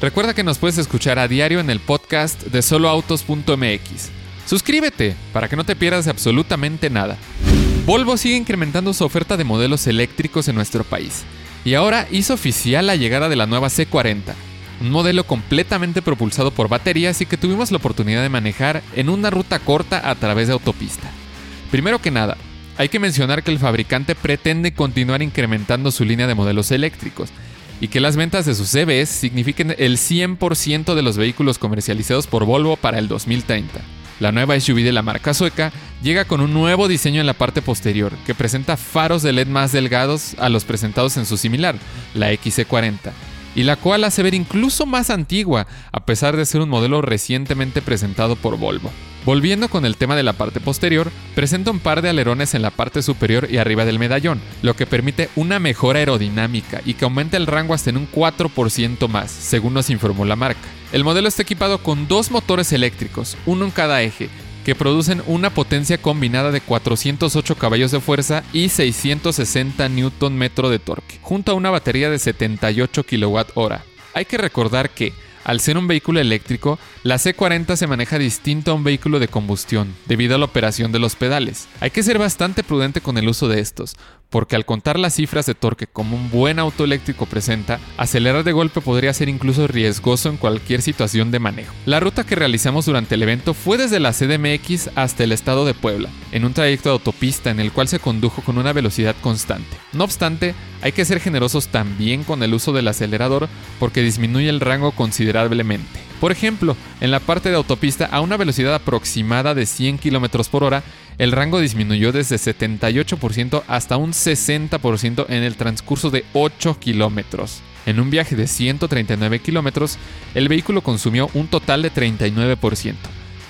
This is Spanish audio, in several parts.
Recuerda que nos puedes escuchar a diario en el podcast de soloautos.mx. Suscríbete para que no te pierdas absolutamente nada. Volvo sigue incrementando su oferta de modelos eléctricos en nuestro país y ahora hizo oficial la llegada de la nueva C40 un modelo completamente propulsado por baterías y que tuvimos la oportunidad de manejar en una ruta corta a través de autopista. Primero que nada, hay que mencionar que el fabricante pretende continuar incrementando su línea de modelos eléctricos y que las ventas de sus EVs signifiquen el 100% de los vehículos comercializados por Volvo para el 2030. La nueva SUV de la marca sueca llega con un nuevo diseño en la parte posterior, que presenta faros de LED más delgados a los presentados en su similar, la XC40, y la cual hace ver incluso más antigua, a pesar de ser un modelo recientemente presentado por Volvo. Volviendo con el tema de la parte posterior, presenta un par de alerones en la parte superior y arriba del medallón, lo que permite una mejora aerodinámica y que aumenta el rango hasta en un 4% más, según nos informó la marca. El modelo está equipado con dos motores eléctricos, uno en cada eje, que producen una potencia combinada de 408 caballos de fuerza y 660 Nm de torque, junto a una batería de 78 kWh. Hay que recordar que, al ser un vehículo eléctrico, la C40 se maneja distinto a un vehículo de combustión, debido a la operación de los pedales. Hay que ser bastante prudente con el uso de estos, porque al contar las cifras de torque como un buen auto eléctrico presenta, acelerar de golpe podría ser incluso riesgoso en cualquier situación de manejo. La ruta que realizamos durante el evento fue desde la CDMX hasta el estado de Puebla, en un trayecto de autopista en el cual se condujo con una velocidad constante. No obstante, hay que ser generosos también con el uso del acelerador porque disminuye el rango considerablemente. Por ejemplo, en la parte de autopista a una velocidad aproximada de 100 km por hora, el rango disminuyó desde 78% hasta un 60% en el transcurso de 8 kilómetros. En un viaje de 139 kilómetros, el vehículo consumió un total de 39%,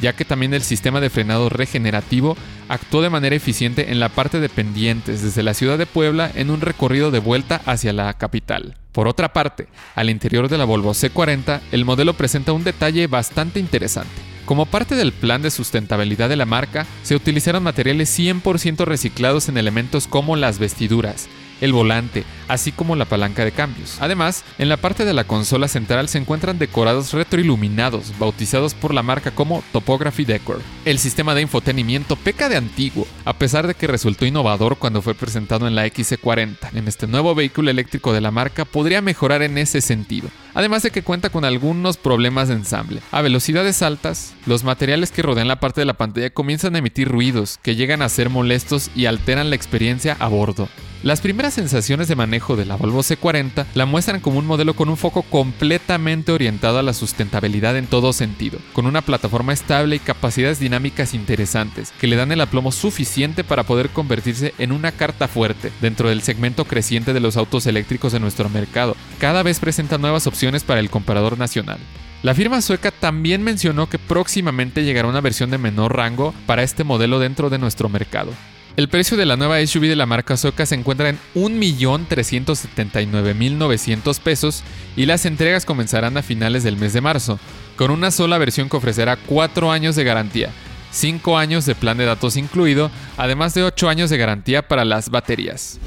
ya que también el sistema de frenado regenerativo actuó de manera eficiente en la parte de pendientes desde la ciudad de Puebla en un recorrido de vuelta hacia la capital. Por otra parte, al interior de la Volvo C40, el modelo presenta un detalle bastante interesante. Como parte del plan de sustentabilidad de la marca, se utilizaron materiales 100% reciclados en elementos como las vestiduras, el volante, así como la palanca de cambios. Además, en la parte de la consola central se encuentran decorados retroiluminados, bautizados por la marca como Topography Decor. El sistema de infotenimiento peca de antiguo, a pesar de que resultó innovador cuando fue presentado en la XC40. En este nuevo vehículo eléctrico de la marca podría mejorar en ese sentido, además de que cuenta con algunos problemas de ensamble. A velocidades altas, los materiales que rodean la parte de la pantalla comienzan a emitir ruidos que llegan a ser molestos y alteran la experiencia a bordo. Las primeras sensaciones de manejo de la Volvo C40 la muestran como un modelo con un foco completamente orientado a la sustentabilidad en todo sentido, con una plataforma estable y capacidades dinámicas interesantes que le dan el aplomo suficiente para poder convertirse en una carta fuerte dentro del segmento creciente de los autos eléctricos de nuestro mercado. Cada vez presenta nuevas opciones para el comparador nacional. La firma sueca también mencionó que próximamente llegará una versión de menor rango para este modelo dentro de nuestro mercado. El precio de la nueva SUV de la marca Soka se encuentra en 1.379.900 pesos y las entregas comenzarán a finales del mes de marzo, con una sola versión que ofrecerá 4 años de garantía, 5 años de plan de datos incluido, además de 8 años de garantía para las baterías.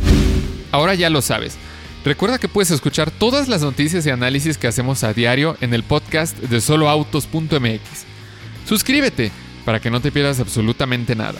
Ahora ya lo sabes. Recuerda que puedes escuchar todas las noticias y análisis que hacemos a diario en el podcast de soloautos.mx. Suscríbete para que no te pierdas absolutamente nada.